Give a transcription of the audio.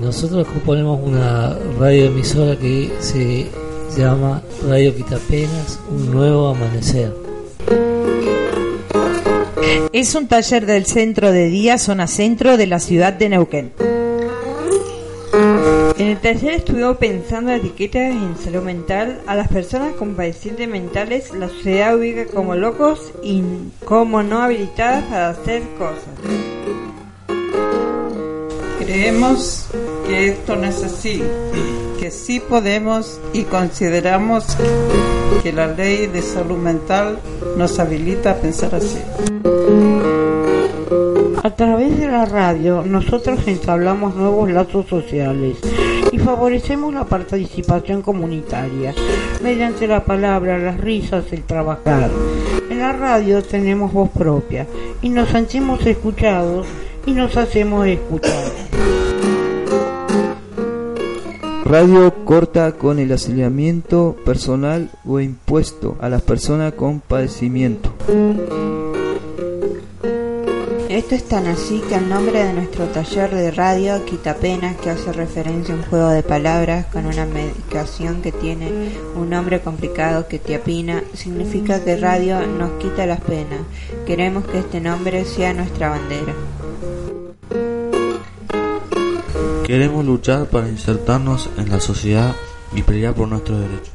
nosotros componemos una radioemisora que se llama Radio Quitapenas, un nuevo amanecer. Es un taller del centro de día, zona centro de la ciudad de Neuquén. En el taller estuvimos pensando etiquetas en salud mental. A las personas con padecientes mentales la sociedad ubica como locos y como no habilitadas para hacer cosas. Creemos que esto no es así, que sí podemos y consideramos que la ley de salud mental nos habilita a pensar así. A través de la radio, nosotros entablamos nuevos lazos sociales y favorecemos la participación comunitaria mediante la palabra, las risas, el trabajar. En la radio tenemos voz propia y nos sentimos escuchados y nos hacemos escuchar. Radio corta con el aceleramiento personal o impuesto a las personas con padecimiento. Esto es tan así que el nombre de nuestro taller de radio quita penas, que hace referencia a un juego de palabras con una medicación que tiene un nombre complicado que tiapina, significa que radio nos quita las penas. Queremos que este nombre sea nuestra bandera. Queremos luchar para insertarnos en la sociedad y pelear por nuestros derechos.